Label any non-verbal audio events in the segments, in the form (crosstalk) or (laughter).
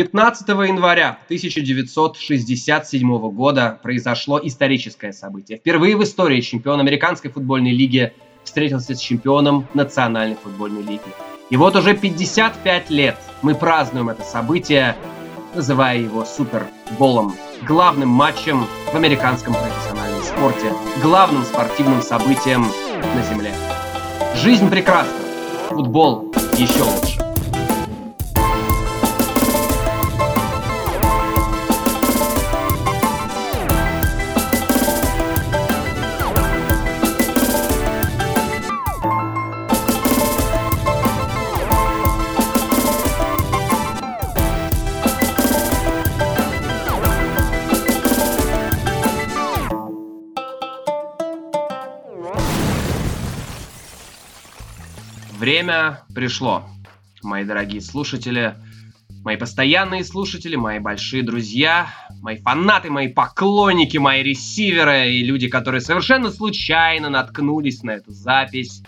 15 января 1967 года произошло историческое событие. Впервые в истории чемпион американской футбольной лиги встретился с чемпионом национальной футбольной лиги. И вот уже 55 лет мы празднуем это событие, называя его Суперболом, главным матчем в американском профессиональном спорте, главным спортивным событием на Земле. Жизнь прекрасна, футбол еще лучше. Время пришло, мои дорогие слушатели, мои постоянные слушатели, мои большие друзья, мои фанаты, мои поклонники, мои ресиверы и люди, которые совершенно случайно наткнулись на эту запись.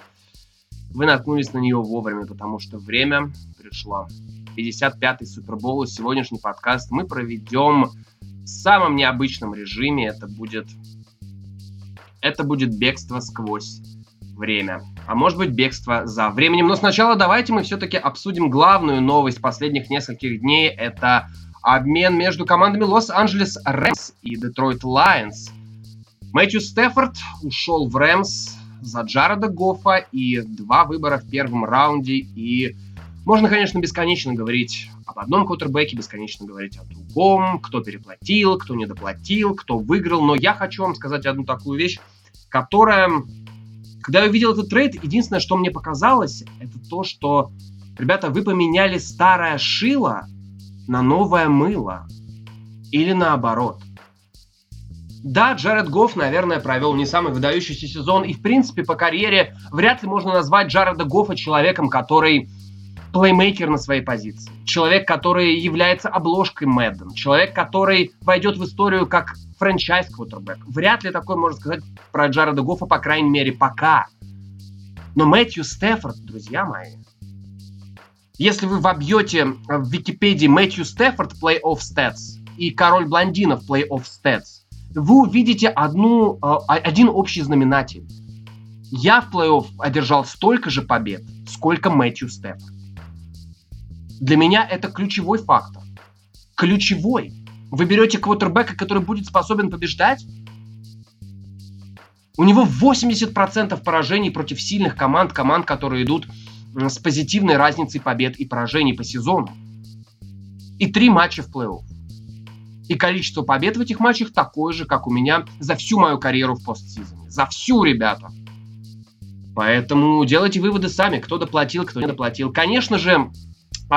Вы наткнулись на нее вовремя, потому что время пришло. 55-й Супербол и сегодняшний подкаст мы проведем в самом необычном режиме. Это будет... Это будет бегство сквозь время. А может быть бегство за временем. Но сначала давайте мы все-таки обсудим главную новость последних нескольких дней. Это обмен между командами Лос-Анджелес Рэмс и Детройт Лайонс. Мэтью Стефорд ушел в Рэмс за Джареда Гофа и два выбора в первом раунде. И можно, конечно, бесконечно говорить об одном кутербеке, бесконечно говорить о другом, кто переплатил, кто недоплатил, кто выиграл. Но я хочу вам сказать одну такую вещь, которая когда я увидел этот трейд, единственное, что мне показалось, это то, что, ребята, вы поменяли старое шило на новое мыло. Или наоборот. Да, Джаред Гофф, наверное, провел не самый выдающийся сезон, и, в принципе, по карьере вряд ли можно назвать Джареда Гоффа человеком, который плеймейкер на своей позиции. Человек, который является обложкой Madden. Человек, который войдет в историю как franchise quarterback. Вряд ли такое можно сказать про Джареда Гоффа, по крайней мере, пока. Но Мэтью Стефорд, друзья мои, если вы вобьете в Википедии Мэтью Стефорд Play-Off Stats и Король Блондинов Play-Off Stats, вы увидите одну, а, один общий знаменатель. Я в плей-офф одержал столько же побед, сколько Мэтью Стефорд. Для меня это ключевой фактор. Ключевой. Вы берете квотербека, который будет способен побеждать? У него 80% поражений против сильных команд, команд, которые идут с позитивной разницей побед и поражений по сезону. И три матча в плей-офф. И количество побед в этих матчах такое же, как у меня за всю мою карьеру в постсезоне. За всю, ребята. Поэтому делайте выводы сами, кто доплатил, кто не доплатил. Конечно же,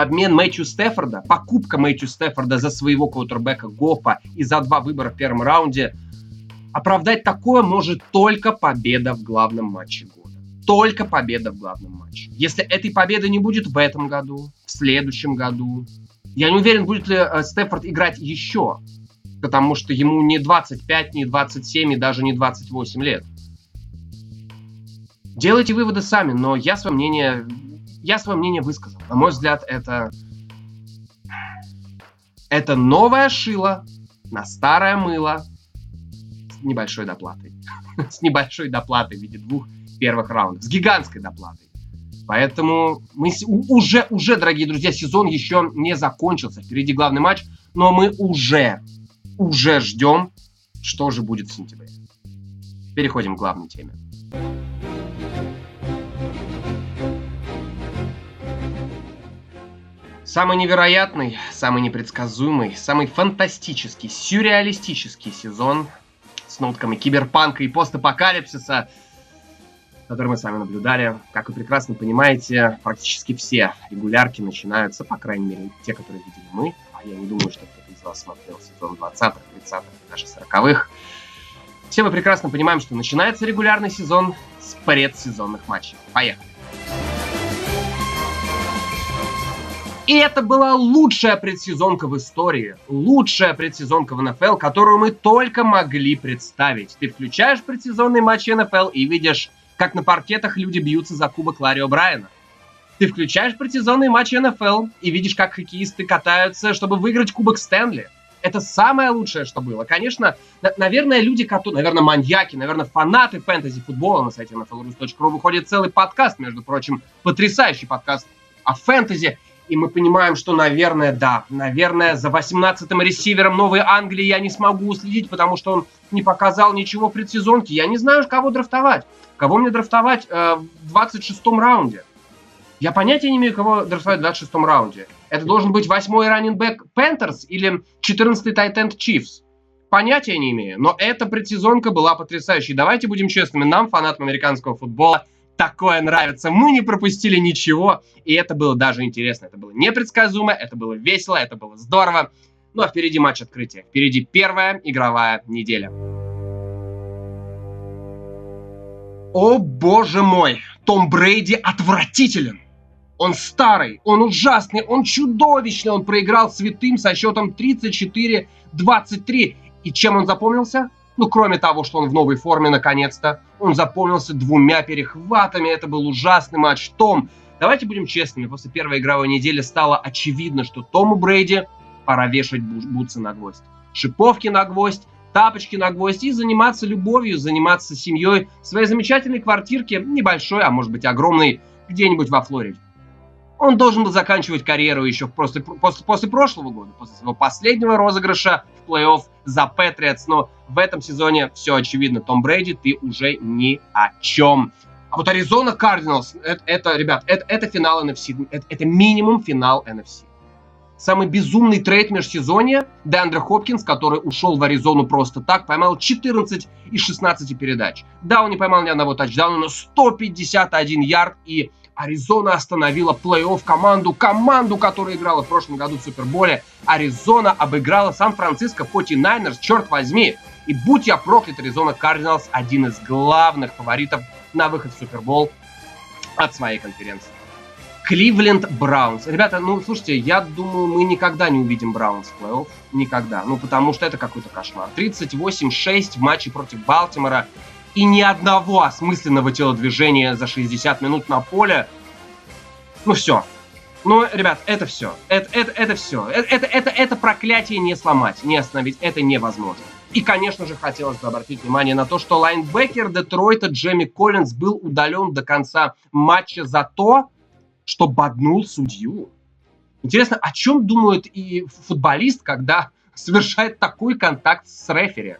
обмен Мэтью Стефорда, покупка Мэтью Стефорда за своего квотербека Гофа и за два выбора в первом раунде, оправдать такое может только победа в главном матче года. Только победа в главном матче. Если этой победы не будет в этом году, в следующем году, я не уверен, будет ли э, Стефорд играть еще, потому что ему не 25, не 27 и даже не 28 лет. Делайте выводы сами, но я свое мнение я свое мнение высказал. На мой взгляд, это... Это новое шило на старое мыло с небольшой доплатой. (laughs) с небольшой доплатой в виде двух первых раундов. С гигантской доплатой. Поэтому мы уже, уже, дорогие друзья, сезон еще не закончился. Впереди главный матч, но мы уже, уже ждем, что же будет в сентябре. Переходим к главной теме. Самый невероятный, самый непредсказуемый, самый фантастический, сюрреалистический сезон с нотками киберпанка и постапокалипсиса, который мы с вами наблюдали. Как вы прекрасно понимаете, практически все регулярки начинаются, по крайней мере, те, которые видели мы, а я не думаю, что кто-то из вас смотрел сезон 20-х, 30-х, даже 40-х. Все мы прекрасно понимаем, что начинается регулярный сезон с предсезонных матчей. Поехали! И это была лучшая предсезонка в истории, лучшая предсезонка в НФЛ, которую мы только могли представить. Ты включаешь предсезонный матч НФЛ и видишь, как на паркетах люди бьются за кубок Ларри О'Брайена. Ты включаешь предсезонные матчи НФЛ и видишь, как хоккеисты катаются, чтобы выиграть Кубок Стэнли. Это самое лучшее, что было. Конечно, на- наверное, люди, которые, наверное, маньяки, наверное, фанаты фэнтези-футбола на сайте nflrus.ru выходит целый подкаст, между прочим, потрясающий подкаст о фэнтези. И мы понимаем, что, наверное, да, наверное, за 18-м ресивером Новой Англии я не смогу уследить, потому что он не показал ничего в предсезонке. Я не знаю, кого драфтовать. Кого мне драфтовать э, в 26-м раунде. Я понятия не имею, кого драфтовать в 26-м раунде. Это должен быть 8-й раннинбэк Пэнтерс или 14-й тайт-энд Чифс. Понятия не имею, но эта предсезонка была потрясающей. Давайте будем честными, нам, фанатам американского футбола, такое нравится. Мы не пропустили ничего, и это было даже интересно. Это было непредсказуемо, это было весело, это было здорово. Ну а впереди матч открытия. Впереди первая игровая неделя. О боже мой, Том Брейди отвратителен. Он старый, он ужасный, он чудовищный. Он проиграл святым со счетом 34-23. И чем он запомнился? Ну, кроме того, что он в новой форме наконец-то, он запомнился двумя перехватами. Это был ужасный матч. Том, давайте будем честными, после первой игровой недели стало очевидно, что Тому Брейди пора вешать бутсы на гвоздь. Шиповки на гвоздь, тапочки на гвоздь и заниматься любовью, заниматься семьей в своей замечательной квартирке, небольшой, а может быть огромной, где-нибудь во Флориде. Он должен был заканчивать карьеру еще после, после, после прошлого года, после своего последнего розыгрыша в плей-офф за Патриотс. Но в этом сезоне все очевидно. Том Брейди, ты уже ни о чем. А вот Аризона Кардиналс, это, это ребят, это, это финал NFC. Это, это минимум финал NFC. Самый безумный трейд межсезонья Деандре Хопкинс, который ушел в Аризону просто так, поймал 14 из 16 передач. Да, он не поймал ни одного тачдауна, но 151 ярд и Аризона остановила плей-офф команду, команду, которая играла в прошлом году в Суперболе. Аризона обыграла Сан-Франциско 49ers, черт возьми. И будь я проклят, Аризона Кардиналс один из главных фаворитов на выход в Супербол от своей конференции. Кливленд Браунс. Ребята, ну, слушайте, я думаю, мы никогда не увидим Браунс в плей-офф. Никогда. Ну, потому что это какой-то кошмар. 38-6 в матче против Балтимора и ни одного осмысленного телодвижения за 60 минут на поле. Ну все. Ну, ребят, это все. Это, это, это все. Это, это, это, это проклятие не сломать, не остановить. Это невозможно. И, конечно же, хотелось бы обратить внимание на то, что лайнбекер Детройта Джемми Коллинз был удален до конца матча за то, что боднул судью. Интересно, о чем думает и футболист, когда (laughs) совершает такой контакт с рефери?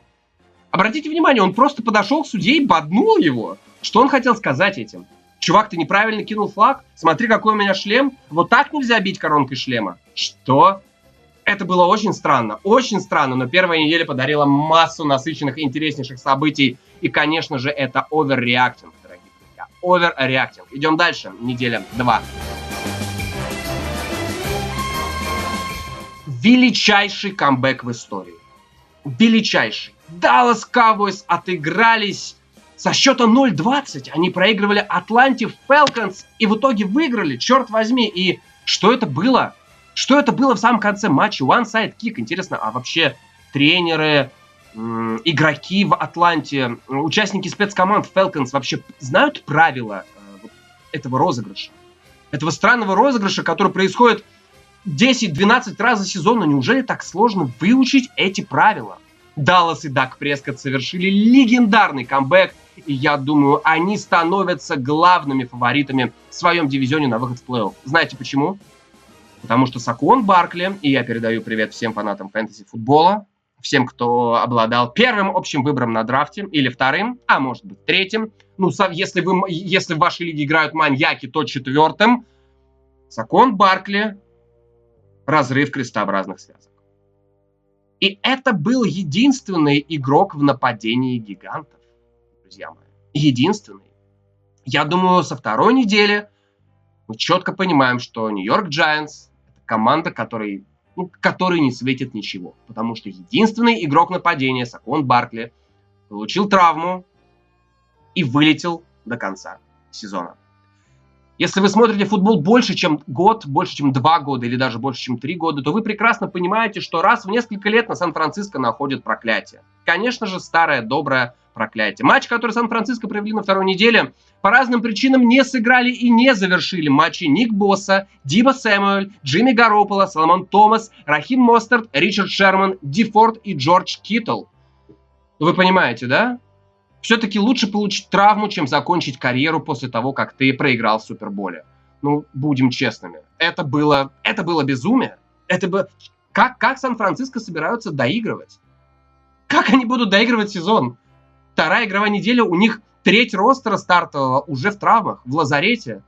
Обратите внимание, он просто подошел к судье и боднул его. Что он хотел сказать этим? Чувак, ты неправильно кинул флаг? Смотри, какой у меня шлем. Вот так нельзя бить коронкой шлема. Что? Это было очень странно, очень странно, но первая неделя подарила массу насыщенных интереснейших событий. И, конечно же, это оверреактинг, дорогие друзья. Оверреактинг. Идем дальше. Неделя 2. Величайший камбэк в истории. Величайший. Dallas Cowboys отыгрались со счета 0-20. Они проигрывали Атланте Falcons и в итоге выиграли, черт возьми. И что это было? Что это было в самом конце матча? One side kick. Интересно, а вообще тренеры, игроки в Атланте, участники спецкоманд Falcons вообще знают правила э, этого розыгрыша? Этого странного розыгрыша, который происходит 10-12 раз за сезон. Но неужели так сложно выучить эти правила? Даллас и Дак Прескотт совершили легендарный камбэк, и я думаю, они становятся главными фаворитами в своем дивизионе на выход в плей-офф. Знаете почему? Потому что Сакуон Баркли, и я передаю привет всем фанатам фэнтези-футбола, всем, кто обладал первым общим выбором на драфте, или вторым, а может быть третьим. Ну, если, вы, если в вашей лиге играют маньяки, то четвертым. Сакон Баркли, разрыв крестообразных связок. И это был единственный игрок в нападении гигантов, друзья мои. Единственный. Я думаю, со второй недели мы четко понимаем, что Нью-Йорк Giants это команда, которой, ну, которой не светит ничего. Потому что единственный игрок нападения, Сакон Баркли, получил травму и вылетел до конца сезона. Если вы смотрите футбол больше, чем год, больше, чем два года или даже больше, чем три года, то вы прекрасно понимаете, что раз в несколько лет на Сан-Франциско находит проклятие. Конечно же, старое, доброе проклятие. Матч, который Сан-Франциско провели на второй неделе, по разным причинам не сыграли и не завершили матчи Ник Босса, Диба Сэмюэль, Джимми Гаропола, Соломон Томас, Рахим Мостарт, Ричард Шерман, Ди Форд и Джордж Киттл. Вы понимаете, да? Все-таки лучше получить травму, чем закончить карьеру после того, как ты проиграл в Суперболе. Ну, будем честными. Это было, это было безумие. Это бы... Как, как Сан-Франциско собираются доигрывать? Как они будут доигрывать сезон? Вторая игровая неделя, у них треть ростера стартового уже в травмах, в лазарете.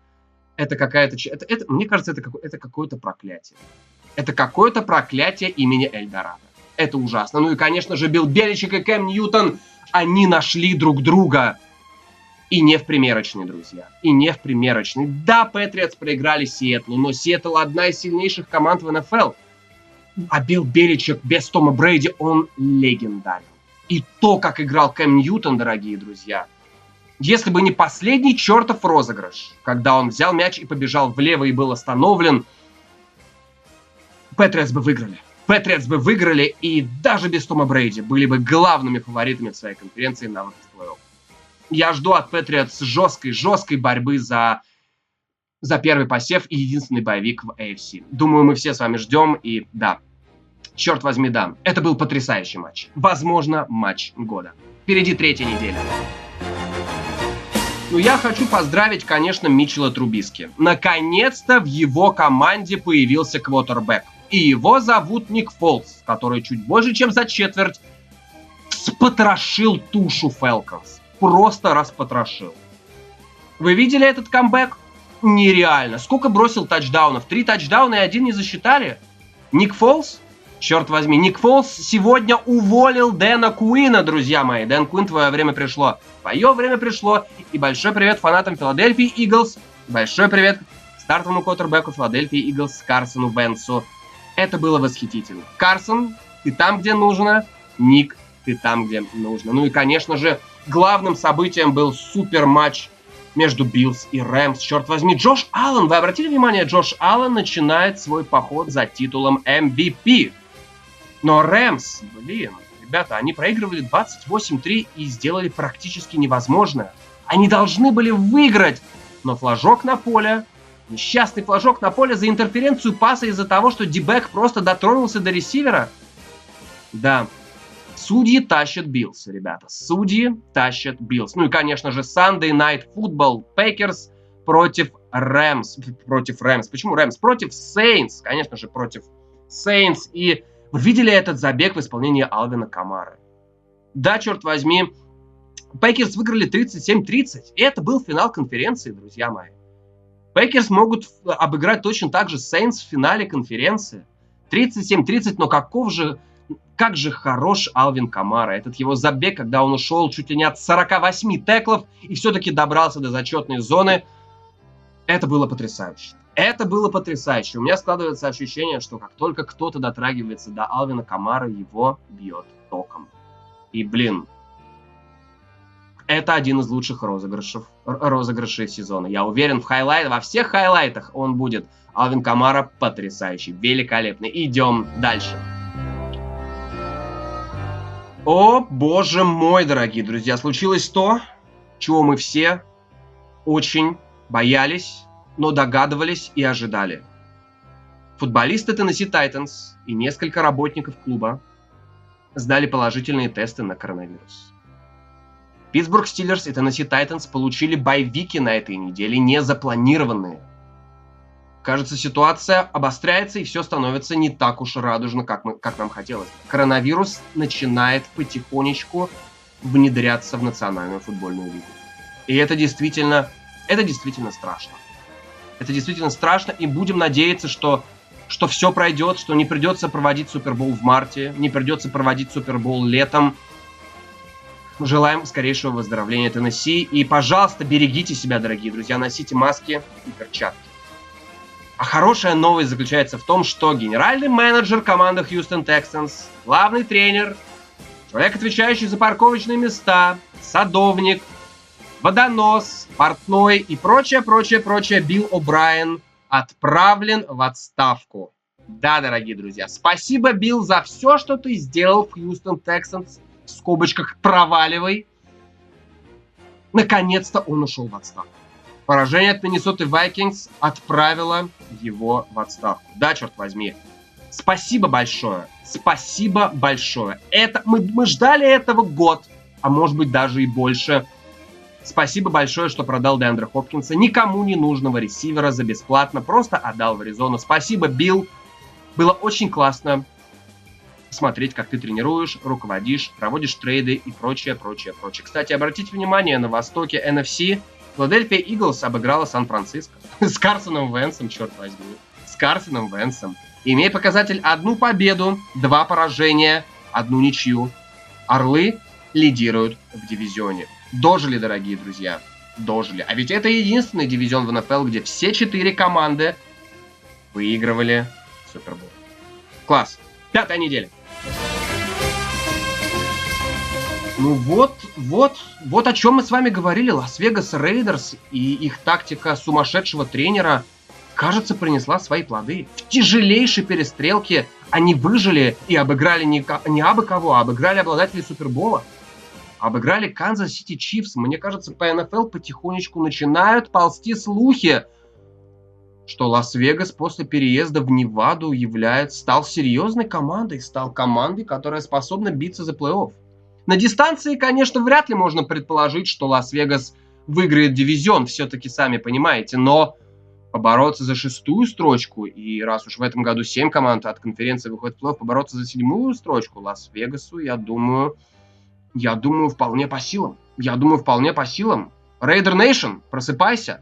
Это какая-то... Это, это, мне кажется, это, это какое-то проклятие. Это какое-то проклятие имени Эльдорадо. Это ужасно. Ну и, конечно же, Билл Беличек и Кэм Ньютон они нашли друг друга. И не в примерочной, друзья. И не в примерочной. Да, Патриотс проиграли Сиэтлу, но Сиэтл одна из сильнейших команд в НФЛ. А Билл Беличек без Тома Брейди, он легендарен. И то, как играл Кэм Ньютон, дорогие друзья. Если бы не последний чертов розыгрыш, когда он взял мяч и побежал влево и был остановлен, Патриотс бы выиграли. Патриотс бы выиграли и даже без Тома Брейди были бы главными фаворитами в своей конференции на выход в плей-офф. Я жду от Патриотс жесткой, жесткой борьбы за, за первый посев и единственный боевик в AFC. Думаю, мы все с вами ждем, и да, черт возьми, да, это был потрясающий матч. Возможно, матч года. Впереди третья неделя. Ну, я хочу поздравить, конечно, Митчелла Трубиски. Наконец-то в его команде появился квотербек. И его зовут Ник Фолс, который чуть больше, чем за четверть спотрошил тушу Фелконс. Просто распотрошил. Вы видели этот камбэк? Нереально. Сколько бросил тачдаунов? Три тачдауна и один не засчитали? Ник Фолс? Черт возьми, Ник Фолс сегодня уволил Дэна Куина, друзья мои. Дэн Куин, твое время пришло. Твое время пришло. И большой привет фанатам Филадельфии Иглс. Большой привет стартовому квотербеку Филадельфии Иглс Карсону Венсу. Это было восхитительно. Карсон, ты там, где нужно. Ник, ты там, где нужно. Ну и, конечно же, главным событием был супер матч между Биллс и Рэмс. Черт возьми, Джош Аллен, вы обратили внимание, Джош Аллен начинает свой поход за титулом MVP. Но Рэмс, блин, ребята, они проигрывали 28-3 и сделали практически невозможное. Они должны были выиграть, но флажок на поле, Несчастный флажок на поле за интерференцию паса из-за того, что дибэк просто дотронулся до ресивера. Да, судьи тащат Биллс, ребята. Судьи тащат Биллс. Ну и, конечно же, Sunday Night Football Packers против Рэмс. Против Рэмс. Почему Рэмс? Против Сейнс. Конечно же, против Сейнс. И вы видели этот забег в исполнении Алвина Камара? Да, черт возьми, Packers выиграли 37-30. И это был финал конференции, друзья мои. Packers могут обыграть точно так же Сейнс в финале конференции. 37-30, но каков же, как же хорош Алвин Камара. Этот его забег, когда он ушел чуть ли не от 48 теклов и все-таки добрался до зачетной зоны. Это было потрясающе. Это было потрясающе. У меня складывается ощущение, что как только кто-то дотрагивается до Алвина Камара, его бьет током. И, блин, это один из лучших розыгрышев, розыгрышей сезона. Я уверен, в хайлайт, во всех хайлайтах он будет. Алвин Камара потрясающий, великолепный. Идем дальше. О, боже мой, дорогие друзья, случилось то, чего мы все очень боялись, но догадывались и ожидали. Футболисты Теннесси Тайтанс и несколько работников клуба сдали положительные тесты на коронавирус. Питтсбург Стиллерс и Теннесси Тайтанс получили боевики на этой неделе, не запланированные. Кажется, ситуация обостряется и все становится не так уж радужно, как, мы, как нам хотелось. Коронавирус начинает потихонечку внедряться в национальную футбольную лигу. И это действительно, это действительно страшно. Это действительно страшно, и будем надеяться, что, что все пройдет, что не придется проводить Супербол в марте, не придется проводить Супербол летом, Желаем скорейшего выздоровления Теннесси. И, пожалуйста, берегите себя, дорогие друзья. Носите маски и перчатки. А хорошая новость заключается в том, что генеральный менеджер команды Houston Texans, главный тренер, человек, отвечающий за парковочные места, садовник, водонос, портной и прочее, прочее, прочее, Билл О'Брайен отправлен в отставку. Да, дорогие друзья, спасибо, Билл, за все, что ты сделал в Хьюстон Тексанс. В скобочках проваливай. Наконец-то он ушел в отставку. Поражение от Миннесоты Вайкингс отправило его в отставку. Да, черт возьми. Спасибо большое. Спасибо большое. Это, мы, мы ждали этого год, а может быть даже и больше. Спасибо большое, что продал Деандра Хопкинса. Никому не нужного ресивера за бесплатно. Просто отдал в Аризону. Спасибо, Билл. Было очень классно смотреть, как ты тренируешь, руководишь, проводишь трейды и прочее, прочее, прочее. Кстати, обратите внимание, на востоке NFC Филадельфия Иглс обыграла Сан-Франциско. (laughs) С Карсоном Венсом, черт возьми. С Карсоном Венсом. Имея показатель одну победу, два поражения, одну ничью. Орлы лидируют в дивизионе. Дожили, дорогие друзья. Дожили. А ведь это единственный дивизион в НФЛ, где все четыре команды выигрывали Супербол. Класс. Пятая неделя. Ну вот, вот, вот о чем мы с вами говорили. Лас-Вегас Рейдерс и их тактика сумасшедшего тренера, кажется, принесла свои плоды. В тяжелейшей перестрелке они выжили и обыграли не, не абы кого, а обыграли обладателей Супербола обыграли Канзас Сити Чифс. Мне кажется, по НФЛ потихонечку начинают ползти слухи, что Лас-Вегас после переезда в Неваду является, стал серьезной командой, стал командой, которая способна биться за плей-офф. На дистанции, конечно, вряд ли можно предположить, что Лас-Вегас выиграет дивизион, все-таки сами понимаете, но побороться за шестую строчку, и раз уж в этом году семь команд от конференции выходит в плей-офф, побороться за седьмую строчку Лас-Вегасу, я думаю, я думаю, вполне по силам. Я думаю, вполне по силам. Raider Nation, просыпайся.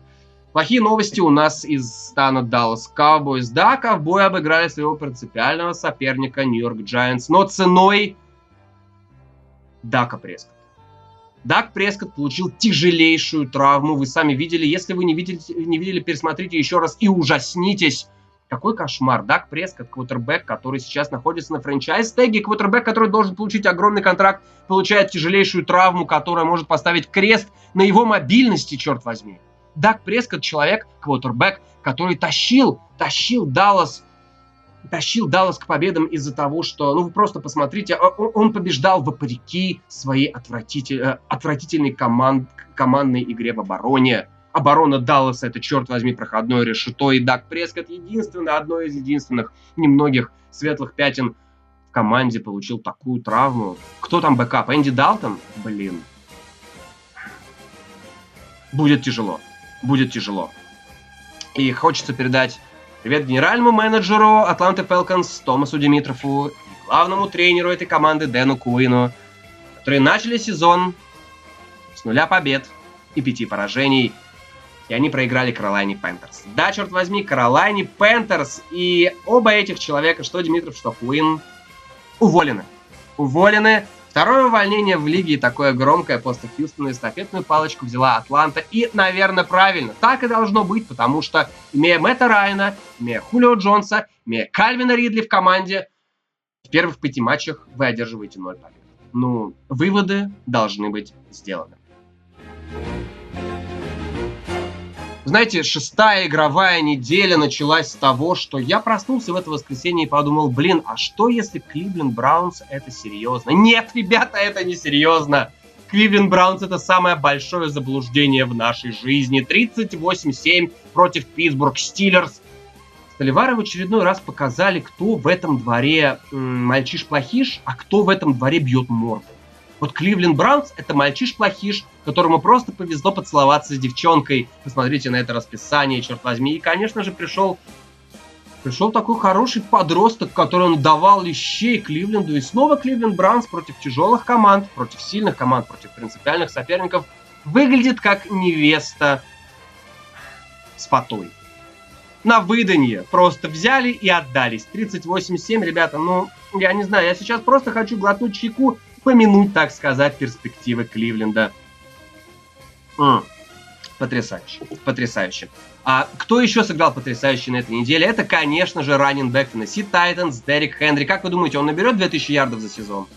Плохие новости у нас из стана Dallas Cowboys. Да, ковбои обыграли своего принципиального соперника Нью-Йорк Giants, но ценой Дака Прескотта. Дак Прескотт получил тяжелейшую травму. Вы сами видели. Если вы не видели, не видели, пересмотрите еще раз и ужаснитесь. Какой кошмар. Дак Прескотт, квотербек, который сейчас находится на франчайз-теге, квотербек, который должен получить огромный контракт, получает тяжелейшую травму, которая может поставить крест на его мобильности, черт возьми. Дак Прескотт человек, квотербек, который тащил, тащил Даллас тащил Даллас к победам из-за того, что, ну вы просто посмотрите, он побеждал вопреки своей отвратитель, э, отвратительной команд, командной игре в обороне оборона Далласа это, черт возьми, проходное решето, и Дак Прескотт единственное, одно из единственных немногих светлых пятен в команде получил такую травму. Кто там бэкап? Энди Далтон? Блин. Будет тяжело. Будет тяжело. И хочется передать привет генеральному менеджеру Атланты Falcons Томасу Димитрову и главному тренеру этой команды Дэну Куину, которые начали сезон с нуля побед и пяти поражений – и они проиграли Каролайне Panthers. Да, черт возьми, Каролайне Panthers и оба этих человека, что Димитров, что Куин, уволены. Уволены. Второе увольнение в лиге такое громкое после Хьюстона эстафетную палочку взяла Атланта. И, наверное, правильно. Так и должно быть, потому что, имея Мэтта Райана, имея Хулио Джонса, имея Кальвина Ридли в команде, в первых пяти матчах вы одерживаете ноль побед. Ну, выводы должны быть сделаны. Знаете, шестая игровая неделя началась с того, что я проснулся в это воскресенье и подумал, блин, а что если Кливленд Браунс это серьезно? Нет, ребята, это не серьезно. Кливленд Браунс это самое большое заблуждение в нашей жизни. 38-7 против Питтсбург Стиллерс. Столивары в очередной раз показали, кто в этом дворе мальчиш-плохиш, а кто в этом дворе бьет морду. Вот Кливленд Браунс — это мальчиш-плохиш, которому просто повезло поцеловаться с девчонкой. Посмотрите на это расписание, черт возьми. И, конечно же, пришел пришел такой хороший подросток, который он давал лещей Кливленду. И снова Кливленд Браунс против тяжелых команд, против сильных команд, против принципиальных соперников выглядит как невеста с потой. На выданье просто взяли и отдались. 38-7, ребята, ну, я не знаю, я сейчас просто хочу глотнуть чайку помянуть, так сказать, перспективы Кливленда. М-м, потрясающе, потрясающе. А кто еще сыграл потрясающе на этой неделе? Это, конечно же, раннинг бэк Теннесси Тайтанс, Дерек Хенри. Как вы думаете, он наберет 2000 ярдов за сезон?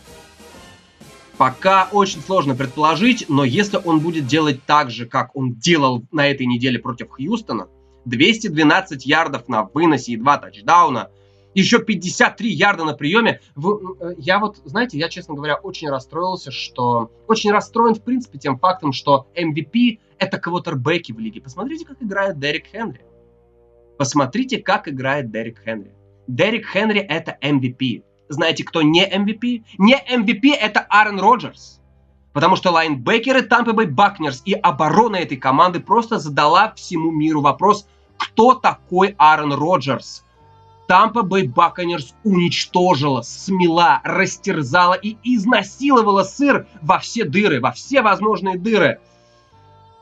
Пока очень сложно предположить, но если он будет делать так же, как он делал на этой неделе против Хьюстона, 212 ярдов на выносе и 2 тачдауна, еще 53 ярда на приеме. Э, я вот, знаете, я, честно говоря, очень расстроился, что... Очень расстроен, в принципе, тем фактом, что MVP — это квотербеки в лиге. Посмотрите, как играет Дерек Хенри. Посмотрите, как играет Дерек Хенри. Дерек Хенри — это MVP. Знаете, кто не MVP? Не MVP — это Аарон Роджерс. Потому что лайнбекеры Тампа Бэй Бакнерс и оборона этой команды просто задала всему миру вопрос, кто такой Аарон Роджерс? Тампа Бэй Buccaneers уничтожила, смела, растерзала и изнасиловала сыр во все дыры, во все возможные дыры.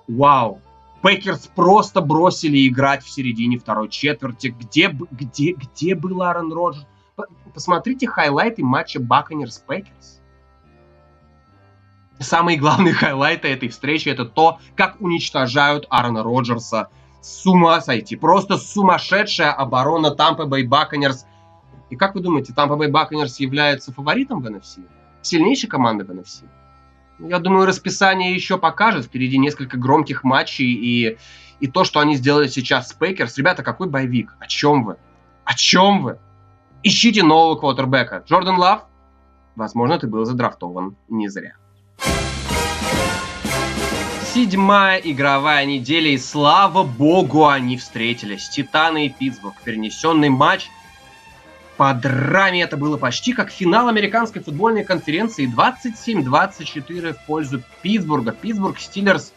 Вау. Packers просто бросили играть в середине второй четверти. Где, где, где был Аарон Роджерс? Посмотрите хайлайты матча Buccaneers Packers. Самые главные (laughs) хайлайты этой встречи это то, как уничтожают Аарона Роджерса. С ума сойти. Просто сумасшедшая оборона Тампа Бэй Buccaneers. И как вы думаете, Тампа Бэй Buccaneers является фаворитом в NFC? Сильнейшей командой в NFC? Я думаю, расписание еще покажет. Впереди несколько громких матчей и, и то, что они сделали сейчас с Packers. Ребята, какой боевик? О чем вы? О чем вы? Ищите нового квотербека. Джордан Лав? Возможно, ты был задрафтован не зря. Седьмая игровая неделя, и слава богу, они встретились. Титаны и Питтсбург. Перенесенный матч. По драме это было почти как финал американской футбольной конференции. 27-24 в пользу Питтсбурга. Питтсбург Стиллерс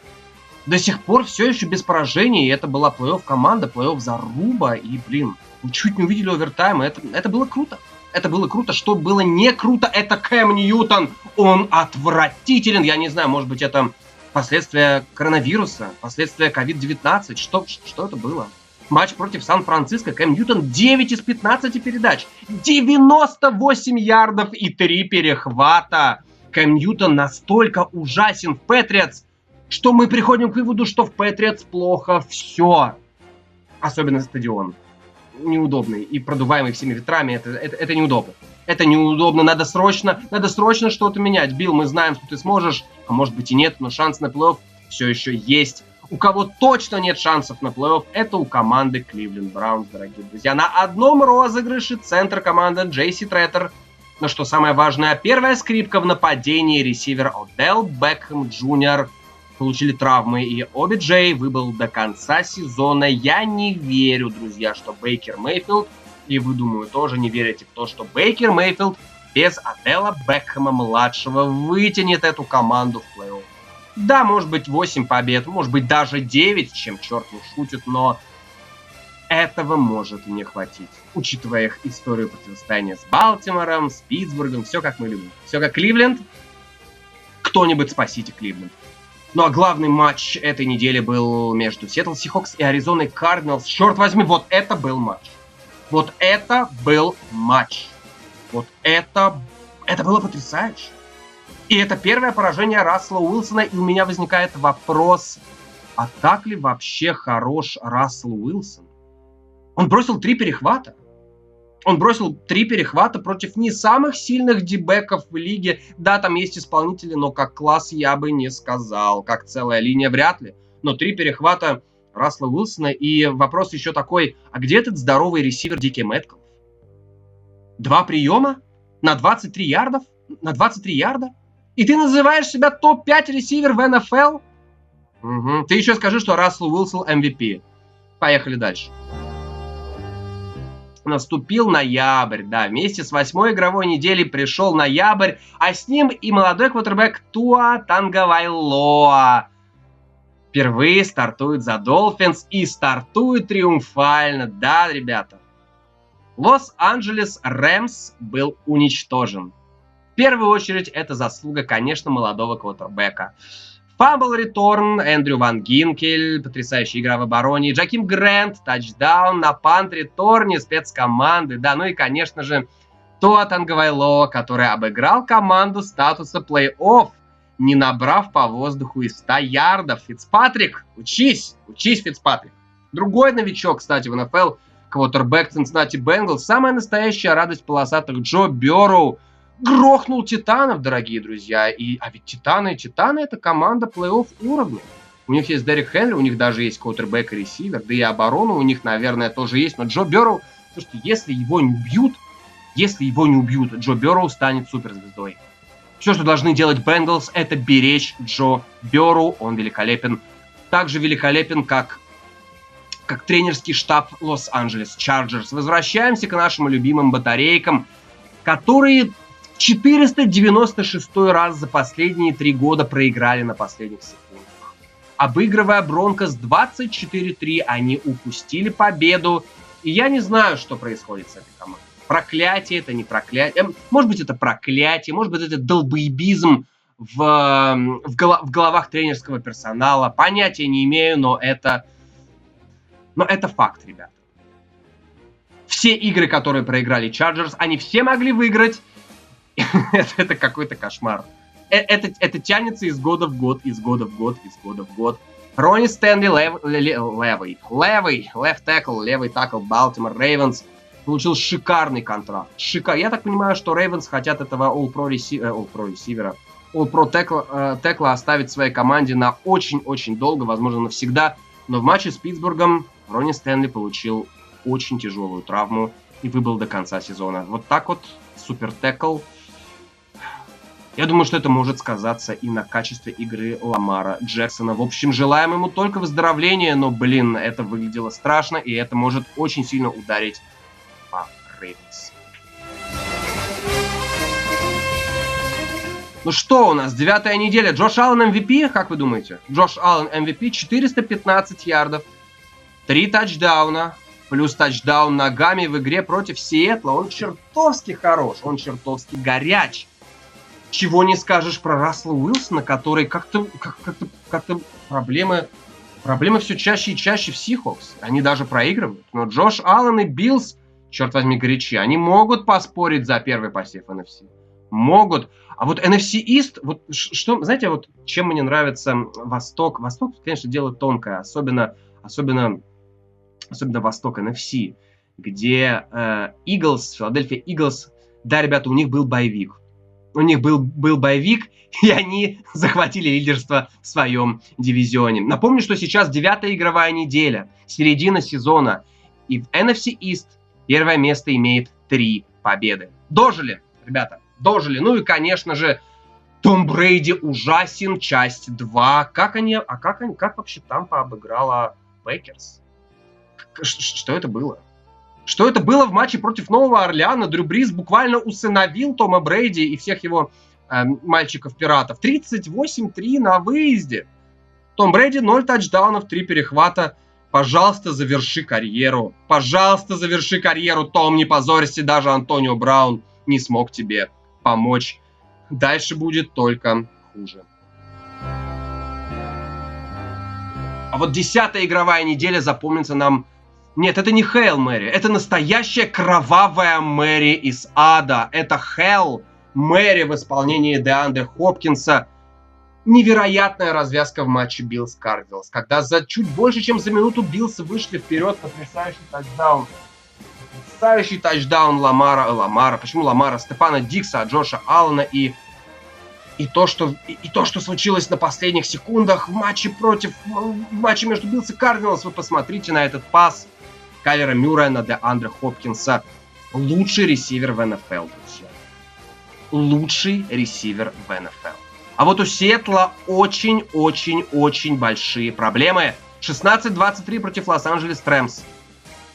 до сих пор все еще без поражений. И это была плей-офф команда, плей-офф заруба. И, блин, чуть не увидели овертайм. Это, это было круто. Это было круто. Что было не круто, это Кэм Ньютон. Он отвратителен. Я не знаю, может быть, это последствия коронавируса, последствия COVID-19. Что, что это было? Матч против Сан-Франциско. Кэм Ньютон 9 из 15 передач. 98 ярдов и 3 перехвата. Кэм Ньютон настолько ужасен в Патриотс, что мы приходим к выводу, что в Патриотс плохо все. Особенно стадион неудобный и продуваемый всеми ветрами, это, это, это неудобно. Это неудобно, надо срочно, надо срочно что-то менять. Билл, мы знаем, что ты сможешь, а может быть и нет, но шанс на плей-офф все еще есть. У кого точно нет шансов на плей-офф, это у команды Кливленд Browns, дорогие друзья. На одном розыгрыше центр команды Джейси Треттер. Но что самое важное, первая скрипка в нападении ресивер Одел Бекхэм Джуниор – получили травмы, и OBJ выбыл до конца сезона. Я не верю, друзья, что Бейкер Мейфилд, и вы, думаю, тоже не верите в то, что Бейкер Мейфилд без Адела Бекхэма-младшего вытянет эту команду в плей-офф. Да, может быть 8 побед, может быть даже 9, чем черт не шутит, но этого может не хватить, учитывая их историю противостояния с Балтимором, с Питтсбургом, все как мы любим. Все как Кливленд. Кто-нибудь спасите Кливленд. Ну а главный матч этой недели был между Сиэтл Сихокс и Аризоной Кардиналс. Черт возьми, вот это был матч. Вот это был матч. Вот это... Это было потрясающе. И это первое поражение Рассела Уилсона, и у меня возникает вопрос, а так ли вообще хорош Рассел Уилсон? Он бросил три перехвата. Он бросил три перехвата против не самых сильных дебеков в лиге. Да, там есть исполнители, но как класс я бы не сказал. Как целая линия вряд ли. Но три перехвата Расла Уилсона. И вопрос еще такой, а где этот здоровый ресивер Дики Мэтков? Два приема на 23 ярдов? На 23 ярда? И ты называешь себя топ-5 ресивер в НФЛ? Угу. Ты еще скажи, что Рассел Уилсон MVP. Поехали дальше наступил ноябрь, да, вместе с восьмой игровой неделей пришел ноябрь, а с ним и молодой квотербек Туа Тангавайлоа. Впервые стартует за Долфинс и стартует триумфально, да, ребята. Лос-Анджелес Рэмс был уничтожен. В первую очередь это заслуга, конечно, молодого квотербека. Фамбл реторн, Эндрю Ван Гинкель, потрясающая игра в обороне, Джаким Грант, тачдаун на пант реторне спецкоманды, да, ну и, конечно же, Туа Тангавайло, который обыграл команду статуса плей-офф, не набрав по воздуху и 100 ярдов. Фицпатрик, учись, учись, Фицпатрик. Другой новичок, кстати, в НФЛ, квотербек Cincinnati Bengals, самая настоящая радость полосатых Джо Берроу, грохнул Титанов, дорогие друзья. И, а ведь Титаны, Титаны это команда плей-офф уровня. У них есть Дерек Хенри, у них даже есть квотербек и ресивер, да и оборону у них, наверное, тоже есть. Но Джо Берроу, слушайте, если его не убьют, если его не убьют, Джо Берроу станет суперзвездой. Все, что должны делать Бенглс, это беречь Джо Берроу. Он великолепен. Также великолепен, как, как тренерский штаб Лос-Анджелес Чарджерс. Возвращаемся к нашим любимым батарейкам, которые 496 раз за последние три года проиграли на последних секундах. Обыгрывая Бронкос 24-3, они упустили победу. И я не знаю, что происходит с этой командой. Проклятие это не проклятие. Эм, может быть, это проклятие, может быть, это долбоебизм в, в, голов, в головах тренерского персонала. Понятия не имею, но это, но это факт, ребят. Все игры, которые проиграли Chargers, они все могли выиграть, (laughs) это, какой-то кошмар. Э, это, это тянется из года в год, из года в год, из года в год. Ронни Стэнли лев, левый, левый, left tackle, левый такл Балтимор Рейвенс получил шикарный контракт. Шикар... Я так понимаю, что Рейвенс хотят этого All-Pro, ресивера, э, All-Pro ресивера, All-Pro текла, э, текла оставить своей команде на очень-очень долго, возможно, навсегда. Но в матче с Питтсбургом Ронни Стэнли получил очень тяжелую травму и выбыл до конца сезона. Вот так вот супер текл я думаю, что это может сказаться и на качестве игры Ламара Джексона. В общем, желаем ему только выздоровления, но, блин, это выглядело страшно, и это может очень сильно ударить по Рейвенс. Ну что у нас, девятая неделя. Джош Аллен MVP, как вы думаете? Джош Аллен MVP, 415 ярдов, 3 тачдауна, плюс тачдаун ногами в игре против Сиэтла. Он чертовски хорош, он чертовски горяч. Чего не скажешь про Расла Уилсона, который как-то как как-то как-то проблемы проблемы все чаще и чаще в Seahawks. Они даже проигрывают. Но Джош Аллен и Bills, черт возьми, горячи, они могут поспорить за первый посев NFC. Могут. А вот NFC East, вот что, знаете, вот чем мне нравится Восток? Восток, конечно, дело тонкое, особенно, особенно, особенно Восток NFC, где э, Eagles, Филадельфия Eagles, да, ребята, у них был боевик у них был, был боевик, (laughs) и они захватили лидерство в своем дивизионе. Напомню, что сейчас девятая игровая неделя, середина сезона, и в NFC East первое место имеет три победы. Дожили, ребята, дожили. Ну и, конечно же, Том Брейди ужасен, часть 2. Как они, а как, они, как вообще Тампа обыграла Packers? Что это было? Что это было в матче против Нового Орлеана? Дрю Брис буквально усыновил Тома Брейди и всех его э, мальчиков-пиратов. 38-3 на выезде. Том Брейди 0 тачдаунов, 3 перехвата. Пожалуйста, заверши карьеру. Пожалуйста, заверши карьеру, Том, не позорься. Даже Антонио Браун не смог тебе помочь. Дальше будет только хуже. А вот десятая игровая неделя запомнится нам нет, это не Hail Mary. Это настоящая кровавая Мэри из ада. Это Hell Mary в исполнении Деандре Хопкинса. Невероятная развязка в матче Bills Cardinals, когда за чуть больше, чем за минуту Биллсы вышли вперед, потрясающий тачдаун. Потрясающий тачдаун Ламара, э, Ламара, почему Ламара, Стефана Дикса, Джоша Аллена и и то, что, и, и то, что случилось на последних секундах в матче против, в матче между Bills и Cardinals, вы посмотрите на этот пас – Кайлера Мюррея на Деандре Хопкинса. Лучший ресивер в НФЛ, друзья. Лучший ресивер в НФЛ. А вот у Сиэтла очень-очень-очень большие проблемы. 16-23 против Лос-Анджелес Rams.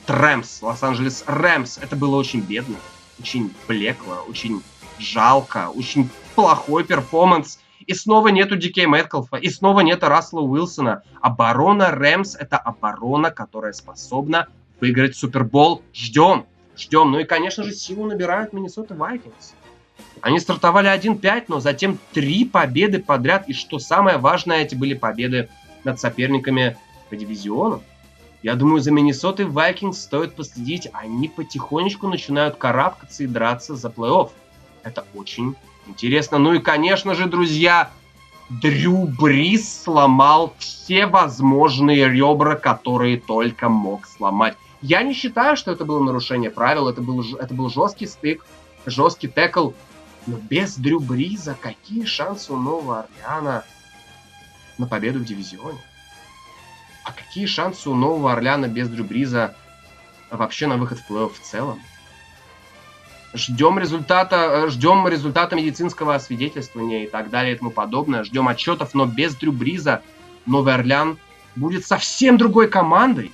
Трэмс, Лос-Анджелес Rams. Это было очень бедно, очень блекло, очень жалко, очень плохой перформанс. И снова нету Дикей Мэткалфа, и снова нету Рассела Уилсона. Оборона Рэмс — это оборона, которая способна выиграть Супербол. Ждем, ждем. Ну и, конечно же, силу набирают Миннесота Вайкингс. Они стартовали 1-5, но затем три победы подряд. И что самое важное, эти были победы над соперниками по дивизиону. Я думаю, за Миннесотой Вайкингс стоит последить. Они потихонечку начинают карабкаться и драться за плей-офф. Это очень интересно. Ну и, конечно же, друзья, Дрю Брис сломал все возможные ребра, которые только мог сломать. Я не считаю, что это было нарушение правил, это был, это был жесткий стык, жесткий текл. Но без Дрю Бриза какие шансы у Нового Орлеана на победу в дивизионе? А какие шансы у Нового Орлеана без Дрю Бриза вообще на выход в плей-офф в целом? Ждем результата, э, ждем результата медицинского освидетельствования и так далее и тому подобное. Ждем отчетов, но без Дрю Бриза Новый Орлеан будет совсем другой командой.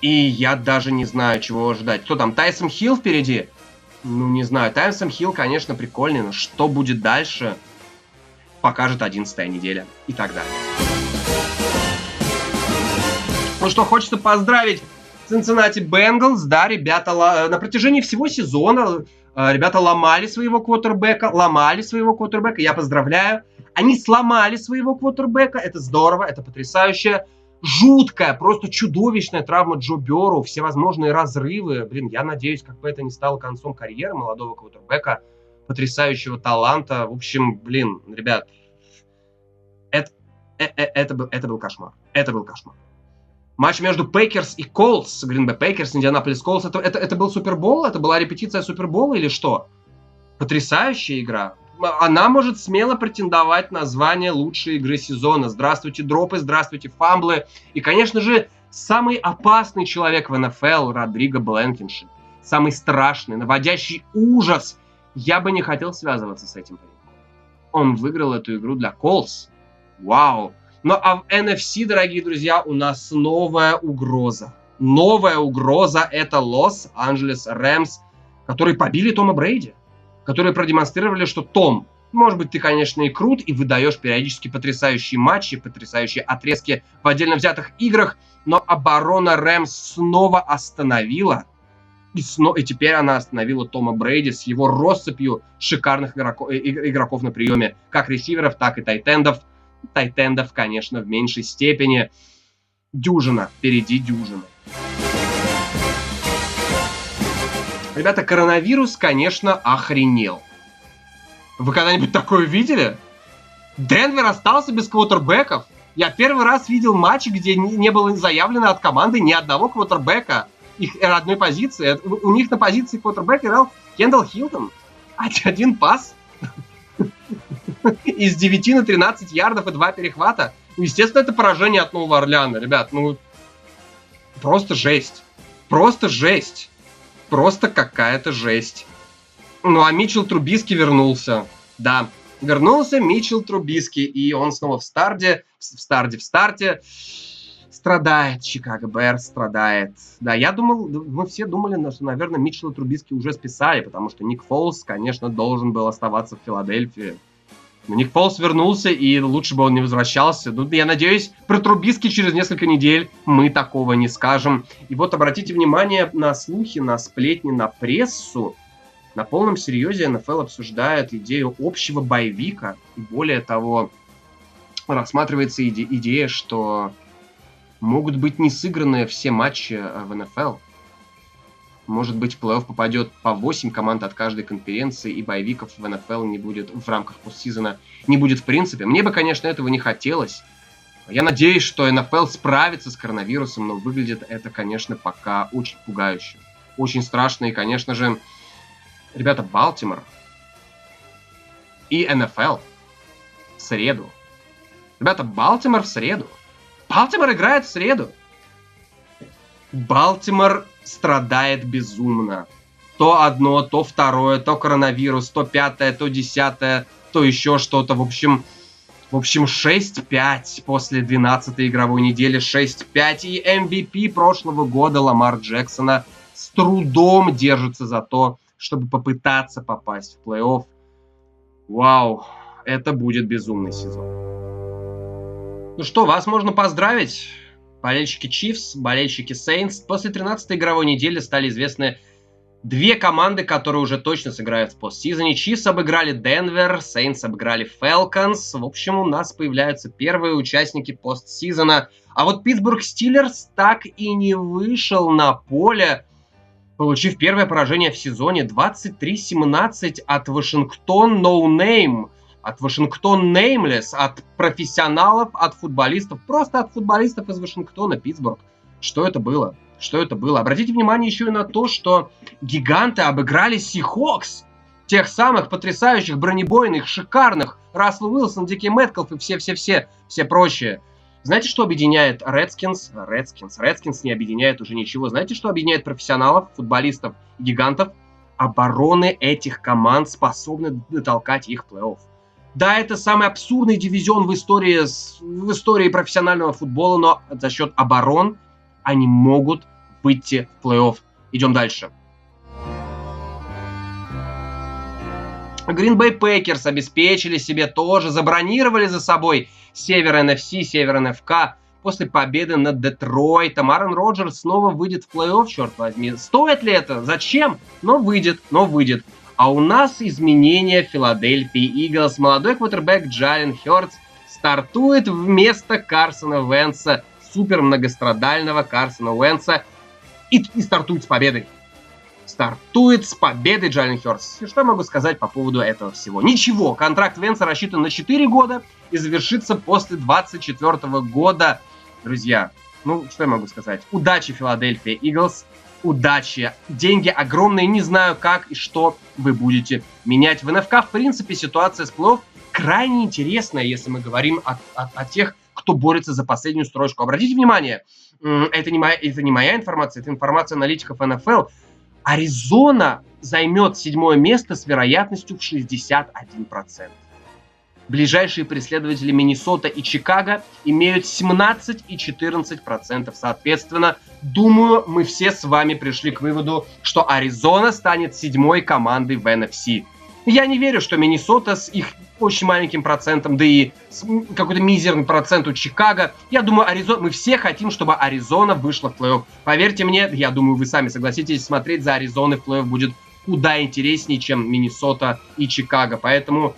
И я даже не знаю, чего ожидать. Кто там, Тайсон Хилл впереди? Ну, не знаю. Тайсон Хилл, конечно, прикольный, но что будет дальше, покажет 11 неделя и так далее. Ну что, хочется поздравить Cincinnati Bengals. Да, ребята, на протяжении всего сезона э, ребята ломали своего квотербека, ломали своего квотербека. Я поздравляю. Они сломали своего квотербека. Это здорово, это потрясающе жуткая, просто чудовищная травма Джо Беру, всевозможные разрывы. Блин, я надеюсь, как бы это не стало концом карьеры молодого квотербека, потрясающего таланта. В общем, блин, ребят, это, это, э, это, был, это был кошмар. Это был кошмар. Матч между Packers и Colts, Гринбей Packers, Индианаполис Colts, это, это, это был Супербол? Это была репетиция Супербола или что? Потрясающая игра она может смело претендовать на звание лучшей игры сезона. Здравствуйте дропы, здравствуйте фамблы. И, конечно же, самый опасный человек в НФЛ Родриго Бленкиншип. Самый страшный, наводящий ужас. Я бы не хотел связываться с этим пареньком. Он выиграл эту игру для Колс. Вау. Ну а в NFC, дорогие друзья, у нас новая угроза. Новая угроза это Лос-Анджелес Рэмс, которые побили Тома Брейди которые продемонстрировали, что Том, может быть, ты, конечно, и крут, и выдаешь периодически потрясающие матчи, потрясающие отрезки в отдельно взятых играх, но оборона Рэмс снова остановила. И, снова, и теперь она остановила Тома Брейди с его россыпью шикарных игроков, игроков на приеме, как ресиверов, так и тайтендов. Тайтендов, конечно, в меньшей степени. Дюжина, впереди дюжина. Ребята, коронавирус, конечно, охренел. Вы когда-нибудь такое видели? Денвер остался без квотербеков. Я первый раз видел матч, где не было заявлено от команды ни одного квотербека их родной позиции. У них на позиции квотербека играл Кендалл Хилтон. Один пас (laughs) из 9 на 13 ярдов и 2 перехвата. Естественно, это поражение от Нового Орлеана, ребят. Ну, просто жесть. Просто жесть просто какая-то жесть. Ну а Митчел Трубиски вернулся. Да, вернулся Митчел Трубиски, и он снова в старде, в старде, в старте. Страдает Чикаго Бэр, страдает. Да, я думал, мы все думали, что, наверное, Митчелла Трубиски уже списали, потому что Ник Фолс, конечно, должен был оставаться в Филадельфии. Ник Фолс вернулся, и лучше бы он не возвращался. Ну, я надеюсь, про Трубиски через несколько недель мы такого не скажем. И вот обратите внимание на слухи, на сплетни, на прессу. На полном серьезе НФЛ обсуждает идею общего боевика. И более того, рассматривается иде- идея, что могут быть не сыграны все матчи э, в НФЛ. Может быть, в плей-офф попадет по 8 команд от каждой конференции, и боевиков в НФЛ не будет в рамках постсезона, не будет в принципе. Мне бы, конечно, этого не хотелось. Я надеюсь, что НФЛ справится с коронавирусом, но выглядит это, конечно, пока очень пугающе. Очень страшно, и, конечно же, ребята, Балтимор и НФЛ в среду. Ребята, Балтимор в среду. Балтимор играет в среду. Балтимор страдает безумно. То одно, то второе, то коронавирус, то пятое, то десятое, то еще что-то. В общем, в общем, 6-5 после 12 игровой недели, 6-5. И MVP прошлого года Ламар Джексона с трудом держится за то, чтобы попытаться попасть в плей-офф. Вау, это будет безумный сезон. Ну что, вас можно поздравить болельщики Chiefs, болельщики Saints. После 13-й игровой недели стали известны две команды, которые уже точно сыграют в постсезоне. Chiefs обыграли Денвер, Saints обыграли Falcons. В общем, у нас появляются первые участники постсезона. А вот Питтсбург Стиллерс так и не вышел на поле, получив первое поражение в сезоне 23-17 от Вашингтон No Name от Вашингтон Неймлес, от профессионалов, от футболистов, просто от футболистов из Вашингтона, Питтсбург. Что это было? Что это было? Обратите внимание еще и на то, что гиганты обыграли Сихокс. тех самых потрясающих, бронебойных, шикарных Рассел Уилсон, Дики Мэткалф и все-все-все, все прочие. Знаете, что объединяет Redskins? Redskins. Redskins не объединяет уже ничего. Знаете, что объединяет профессионалов, футболистов, гигантов? Обороны этих команд способны дотолкать их плей-офф. Да, это самый абсурдный дивизион в истории, в истории профессионального футбола, но за счет оборон они могут выйти в плей-офф. Идем дальше. Green Bay Packers обеспечили себе тоже, забронировали за собой Север NFC, Север НФК. После победы над Детройтом Аарон Роджерс снова выйдет в плей-офф, черт возьми. Стоит ли это? Зачем? Но выйдет, но выйдет. А у нас изменения Филадельфии Иглс. Молодой квотербек Джален Хёртс стартует вместо Карсона Венса, супер многострадального Карсона Венса, и, и стартует с победой стартует с победой Джален Хёрст. Что я могу сказать по поводу этого всего? Ничего, контракт Венса рассчитан на 4 года и завершится после 24 года. Друзья, ну, что я могу сказать? Удачи, Филадельфия Иглс. Удачи. Деньги огромные, не знаю как и что вы будете менять. В НФК, в принципе, ситуация с плей крайне интересная, если мы говорим о, о, о тех, кто борется за последнюю строчку. Обратите внимание, это не, моя, это не моя информация, это информация аналитиков НФЛ. Аризона займет седьмое место с вероятностью в 61%. Ближайшие преследователи Миннесота и Чикаго имеют 17 и 14% соответственно. Думаю, мы все с вами пришли к выводу, что Аризона станет седьмой командой в NFC. Я не верю, что Миннесота с их очень маленьким процентом, да и какой-то мизерный процент у Чикаго. Я думаю, Аризона, мы все хотим, чтобы Аризона вышла в плей-офф. Поверьте мне, я думаю, вы сами согласитесь, смотреть за Аризоной в плей-офф будет куда интереснее, чем Миннесота и Чикаго. Поэтому,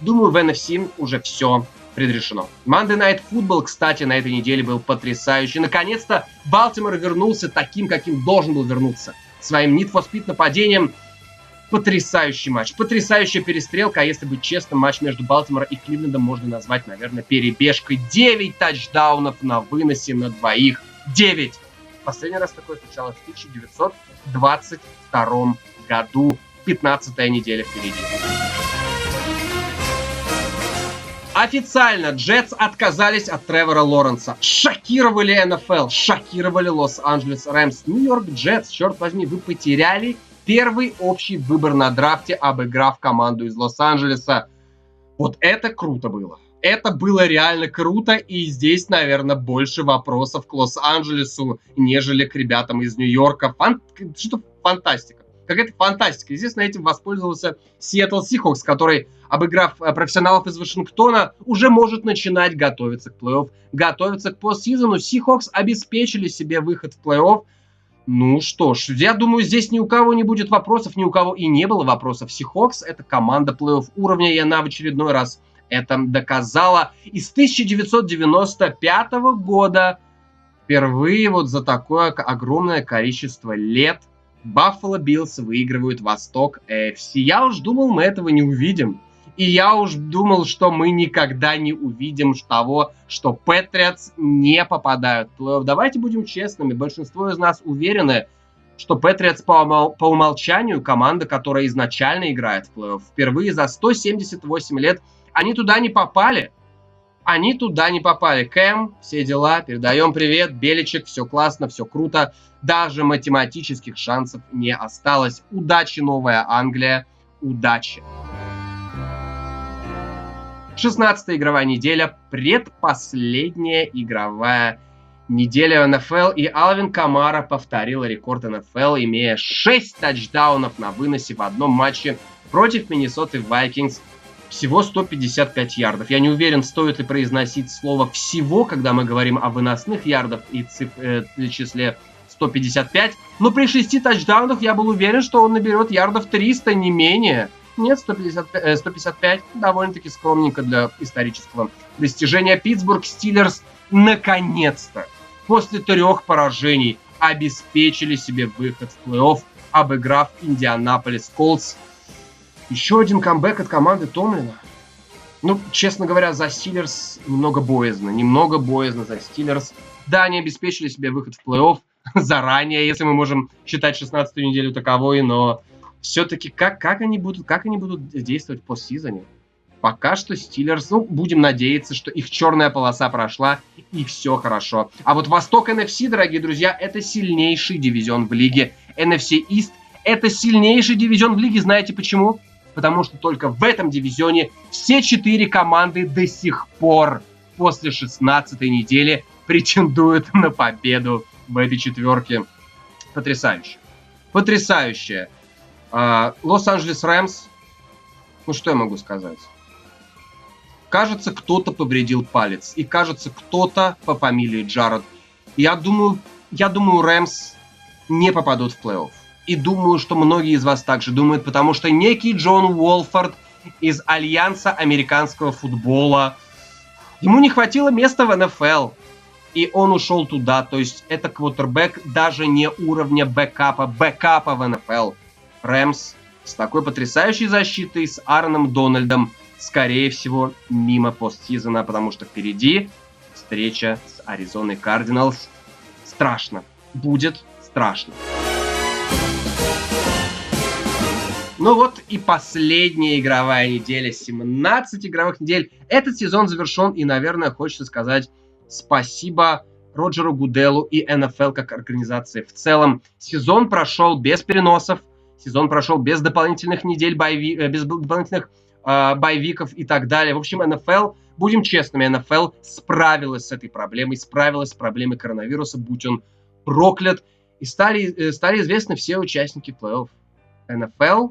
думаю, в NFC уже все предрешено. Monday Night Football, кстати, на этой неделе был потрясающий. Наконец-то Балтимор вернулся таким, каким должен был вернуться. Своим Need for Speed нападением – потрясающий матч, потрясающая перестрелка, а если быть честным, матч между Балтимором и Кливлендом можно назвать, наверное, перебежкой. 9 тачдаунов на выносе на двоих. 9! Последний раз такое случалось в 1922 году. 15 неделя впереди. Официально Джетс отказались от Тревора Лоренса. Шокировали НФЛ, шокировали Лос-Анджелес Рэмс. Нью-Йорк Джетс, черт возьми, вы потеряли первый общий выбор на драфте, обыграв команду из Лос-Анджелеса. Вот это круто было. Это было реально круто, и здесь, наверное, больше вопросов к Лос-Анджелесу, нежели к ребятам из Нью-Йорка. Фан... Что фантастика. Какая-то фантастика. Естественно, этим воспользовался Сиэтл Сихокс, который, обыграв э, профессионалов из Вашингтона, уже может начинать готовиться к плей-офф, готовиться к постсезону. Сихокс обеспечили себе выход в плей-офф, ну что ж, я думаю, здесь ни у кого не будет вопросов, ни у кого и не было вопросов. Сихокс — это команда плей-офф уровня, и она в очередной раз это доказала. И с 1995 года впервые вот за такое огромное количество лет Баффало Bills выигрывают Восток AFC. Я уж думал, мы этого не увидим. И я уж думал, что мы никогда не увидим того, что Patriots не попадают в плей-офф. Давайте будем честными. Большинство из нас уверены, что Patriots по, по умолчанию команда, которая изначально играет в плей-офф. Впервые за 178 лет они туда не попали. Они туда не попали. Кэм, все дела, передаем привет. Беличек, все классно, все круто. Даже математических шансов не осталось. Удачи, Новая Англия. Удачи. 16 игровая неделя, предпоследняя игровая неделя НФЛ, и Алвин Камара повторил рекорд НФЛ, имея 6 тачдаунов на выносе в одном матче против Миннесоты Вайкингс. Всего 155 ярдов. Я не уверен, стоит ли произносить слово «всего», когда мы говорим о выносных ярдах и циф- э, числе 155, но при 6 тачдаунах я был уверен, что он наберет ярдов 300, не менее. Нет, 155, 155 э, довольно-таки скромненько для исторического достижения. Питтсбург Стиллерс наконец-то после трех поражений обеспечили себе выход в плей-офф, обыграв Индианаполис Колдс. Еще один камбэк от команды Томлина. Ну, честно говоря, за Стиллерс немного боязно. Немного боязно за Стиллерс. Да, они обеспечили себе выход в плей-офф (laughs) заранее, если мы можем считать 16-ю неделю таковой, но все-таки как, как, они будут, как они будут действовать по сезоне? Пока что Стиллерс, ну, будем надеяться, что их черная полоса прошла, и все хорошо. А вот Восток NFC, дорогие друзья, это сильнейший дивизион в лиге. NFC East – это сильнейший дивизион в лиге. Знаете почему? Потому что только в этом дивизионе все четыре команды до сих пор после 16 недели претендуют на победу в этой четверке. Потрясающе. Потрясающе. А, Лос-Анджелес Рэмс, ну что я могу сказать? Кажется, кто-то повредил палец. И кажется, кто-то по фамилии Джаред. Я думаю, я думаю, Рэмс не попадут в плей-офф. И думаю, что многие из вас также думают, потому что некий Джон Уолфорд из Альянса американского футбола, ему не хватило места в НФЛ, и он ушел туда. То есть это квотербек даже не уровня бэкапа, бэкапа в НФЛ. Рэмс с такой потрясающей защитой, с Аароном Дональдом, скорее всего, мимо постсезона, потому что впереди встреча с Аризоной Кардиналс. Страшно. Будет страшно. Ну вот и последняя игровая неделя, 17 игровых недель. Этот сезон завершен, и, наверное, хочется сказать спасибо Роджеру Гуделу и НФЛ как организации в целом. Сезон прошел без переносов, Сезон прошел без дополнительных недель, байви, э, без дополнительных э, боевиков и так далее. В общем, НФЛ, будем честными, НФЛ справилась с этой проблемой, справилась с проблемой коронавируса, будь он проклят. И стали, э, стали известны все участники плей-офф. НФЛ,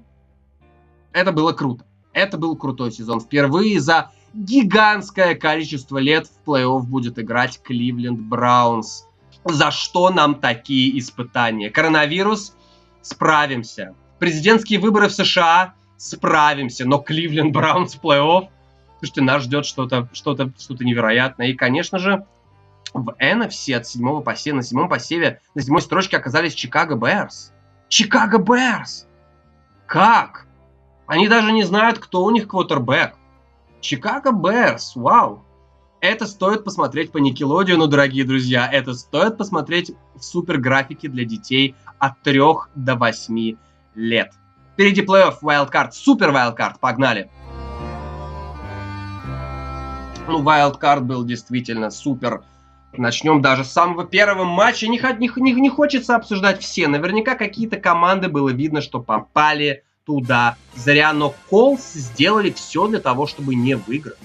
это было круто. Это был крутой сезон. Впервые за гигантское количество лет в плей-офф будет играть Кливленд Браунс. За что нам такие испытания? Коронавирус? Справимся. Президентские выборы в США? Справимся. Но Кливленд Браунс в плей-офф? Слушайте, нас ждет что-то что -то, что -то невероятное. И, конечно же, в NFC от седьмого посева, на седьмом посеве, на седьмой строчке оказались Чикаго Берс. Чикаго Берс! Как? Они даже не знают, кто у них квотербек. Чикаго Берс, вау. Это стоит посмотреть по Никелодиону, дорогие друзья. Это стоит посмотреть в супер графике для детей от 3 до 8 лет. Впереди плей-офф, wildcard, супер wildcard, погнали. Ну, wildcard был действительно супер. Начнем даже с самого первого матча. Не, не, не, не хочется обсуждать все. Наверняка какие-то команды было видно, что попали туда зря, но Колс сделали все для того, чтобы не выиграть.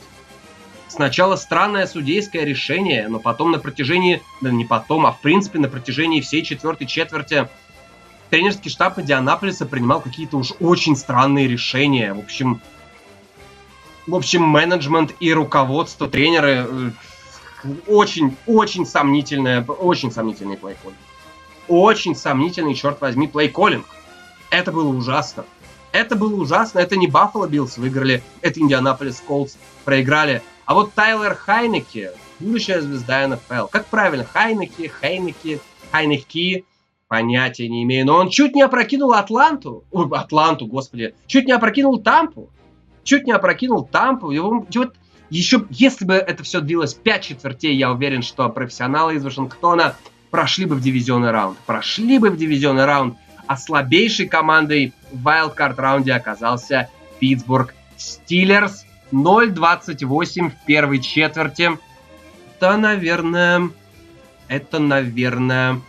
Сначала странное судейское решение, но потом на протяжении, да не потом, а в принципе на протяжении всей четвертой четверти тренерский штаб Индианаполиса принимал какие-то уж очень странные решения. В общем, в общем, менеджмент и руководство, тренеры очень, очень сомнительное, очень сомнительный playcalling. Очень сомнительный, черт возьми, playcalling. Это было ужасно. Это было ужасно. Это не Баффало Bills выиграли, это Индианаполис Colts проиграли. А вот Тайлер Хайнеки, будущая звезда НФЛ. Как правильно? Хайнеки, Хайнеки, Хайнеки, понятия не имею. Но он чуть не опрокинул Атланту. Ой, Атланту, господи. Чуть не опрокинул Тампу. Чуть не опрокинул Тампу. Его, вот, еще, если бы это все длилось 5 четвертей, я уверен, что профессионалы из Вашингтона прошли бы в дивизионный раунд. Прошли бы в дивизионный раунд а слабейшей командой в вайлдкарт раунде оказался Питтсбург Стиллерс. 0-28 в первой четверти. Это, наверное... Это, наверное...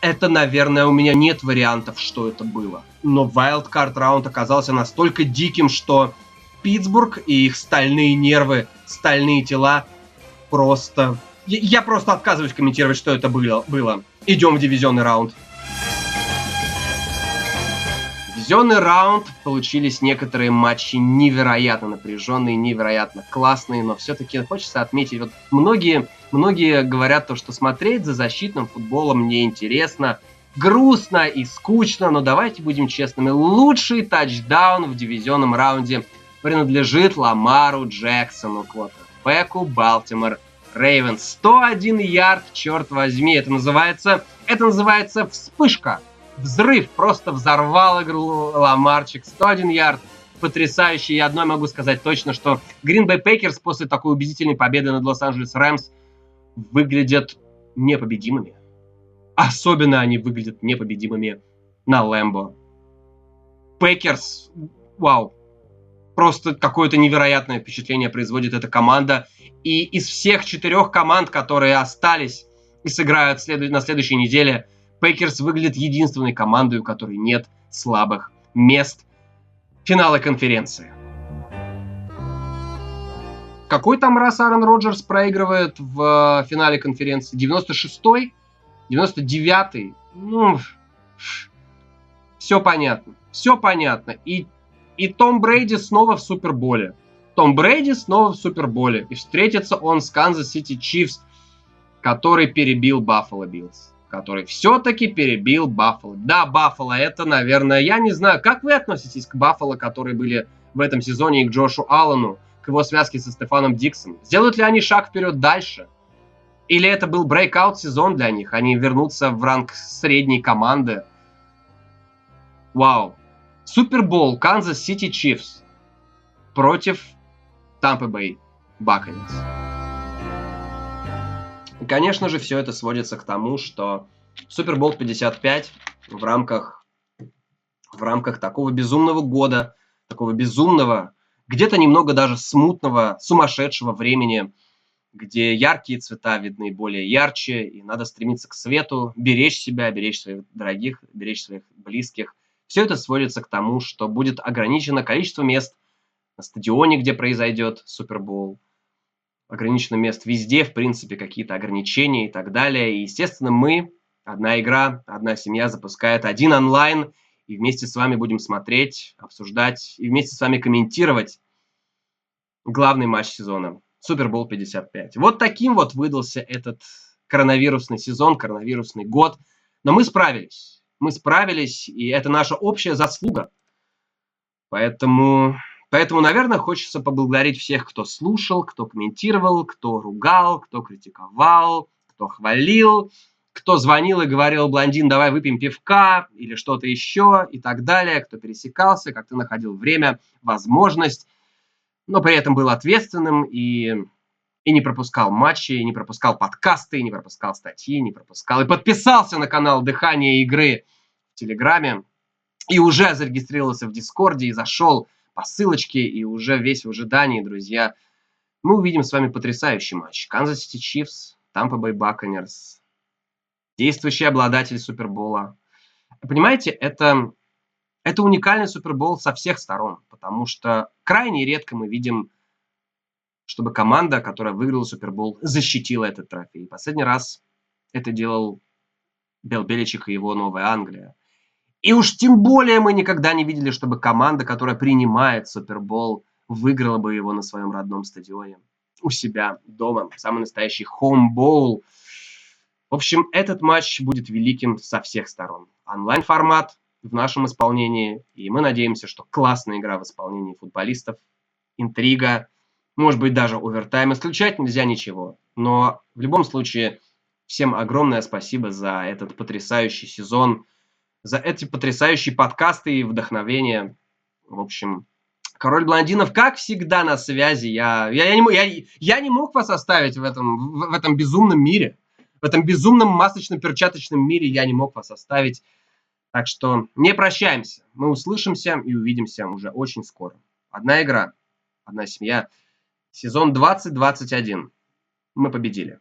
Это, наверное, у меня нет вариантов, что это было. Но вайлдкарт раунд оказался настолько диким, что Питтсбург и их стальные нервы, стальные тела просто... Я просто отказываюсь комментировать, что это было. было. Идем в дивизионный раунд. Дивизионный раунд получились некоторые матчи невероятно напряженные, невероятно классные, но все-таки хочется отметить, вот многие, многие говорят то, что смотреть за защитным футболом неинтересно, грустно и скучно, но давайте будем честными, лучший тачдаун в дивизионном раунде принадлежит Ламару Джексону, квотербеку Балтимор Рейвенс. 101 ярд, черт возьми, это называется, это называется вспышка взрыв, просто взорвал игру Ламарчик. 101 ярд, потрясающий. И одно могу сказать точно, что Green Bay Packers после такой убедительной победы над Лос-Анджелес Рэмс выглядят непобедимыми. Особенно они выглядят непобедимыми на Лэмбо. Packers, вау, просто какое-то невероятное впечатление производит эта команда. И из всех четырех команд, которые остались и сыграют след... на следующей неделе, Packers выглядит единственной командой, у которой нет слабых мест финала конференции. Какой там раз Аарон Роджерс проигрывает в э, финале конференции? 96-й? 99-й? Ну, все понятно. Все понятно. И, и Том Брейди снова в Суперболе. Том Брейди снова в Суперболе. И встретится он с Канзас Сити Чифс, который перебил Баффало Биллс. Который все-таки перебил Баффало. Да, Баффало, это, наверное, я не знаю, как вы относитесь к Баффало, которые были в этом сезоне, и к Джошу Аллену к его связке со Стефоном Диггсом. Сделают ли они шаг вперед дальше? Или это был breakout сезон для них? Они вернутся в ранг средней команды? Вау. Супербол Канзас Сити Чифс против Тампа Бэй Баканирс. И, конечно же, все это сводится к тому, что Супербол 55 в рамках, в рамках такого безумного года, такого безумного где-то немного даже смутного, сумасшедшего времени, где яркие цвета видны более ярче, и надо стремиться к свету, беречь себя, беречь своих дорогих, беречь своих близких. Все это сводится к тому, что будет ограничено количество мест на стадионе, где произойдет Супербол, ограничено мест везде, в принципе, какие-то ограничения и так далее. И, естественно, мы, одна игра, одна семья запускает один онлайн, и вместе с вами будем смотреть, обсуждать и вместе с вами комментировать главный матч сезона. Супербол 55. Вот таким вот выдался этот коронавирусный сезон, коронавирусный год. Но мы справились. Мы справились, и это наша общая заслуга. Поэтому, поэтому, наверное, хочется поблагодарить всех, кто слушал, кто комментировал, кто ругал, кто критиковал, кто хвалил, кто звонил и говорил, блондин, давай выпьем пивка или что-то еще и так далее, кто пересекался, как ты находил время, возможность но при этом был ответственным и, и не пропускал матчи, и не пропускал подкасты, и не пропускал статьи, не пропускал. И подписался на канал «Дыхание игры» в Телеграме, и уже зарегистрировался в Дискорде, и зашел по ссылочке, и уже весь в ожидании, друзья. Мы увидим с вами потрясающий матч. Канзас Сити Чифс, Тампа Бэй Баканирс, действующий обладатель Супербола. Понимаете, это это уникальный Супербол со всех сторон, потому что крайне редко мы видим, чтобы команда, которая выиграла Супербол, защитила этот трофей. Последний раз это делал Билл Беличик и его Новая Англия. И уж тем более мы никогда не видели, чтобы команда, которая принимает Супербол, выиграла бы его на своем родном стадионе. У себя дома. Самый настоящий хоумбол. В общем, этот матч будет великим со всех сторон. Онлайн-формат, в нашем исполнении. И мы надеемся, что классная игра в исполнении футболистов, интрига, может быть даже овертайм. Исключать нельзя ничего. Но в любом случае всем огромное спасибо за этот потрясающий сезон, за эти потрясающие подкасты и вдохновение. В общем, Король блондинов, как всегда, на связи. Я, я, я, не, я, я не мог вас оставить в этом, в, в этом безумном мире. В этом безумном масочно-перчаточном мире я не мог вас оставить. Так что не прощаемся. Мы услышимся и увидимся уже очень скоро. Одна игра, одна семья. Сезон 2021. Мы победили.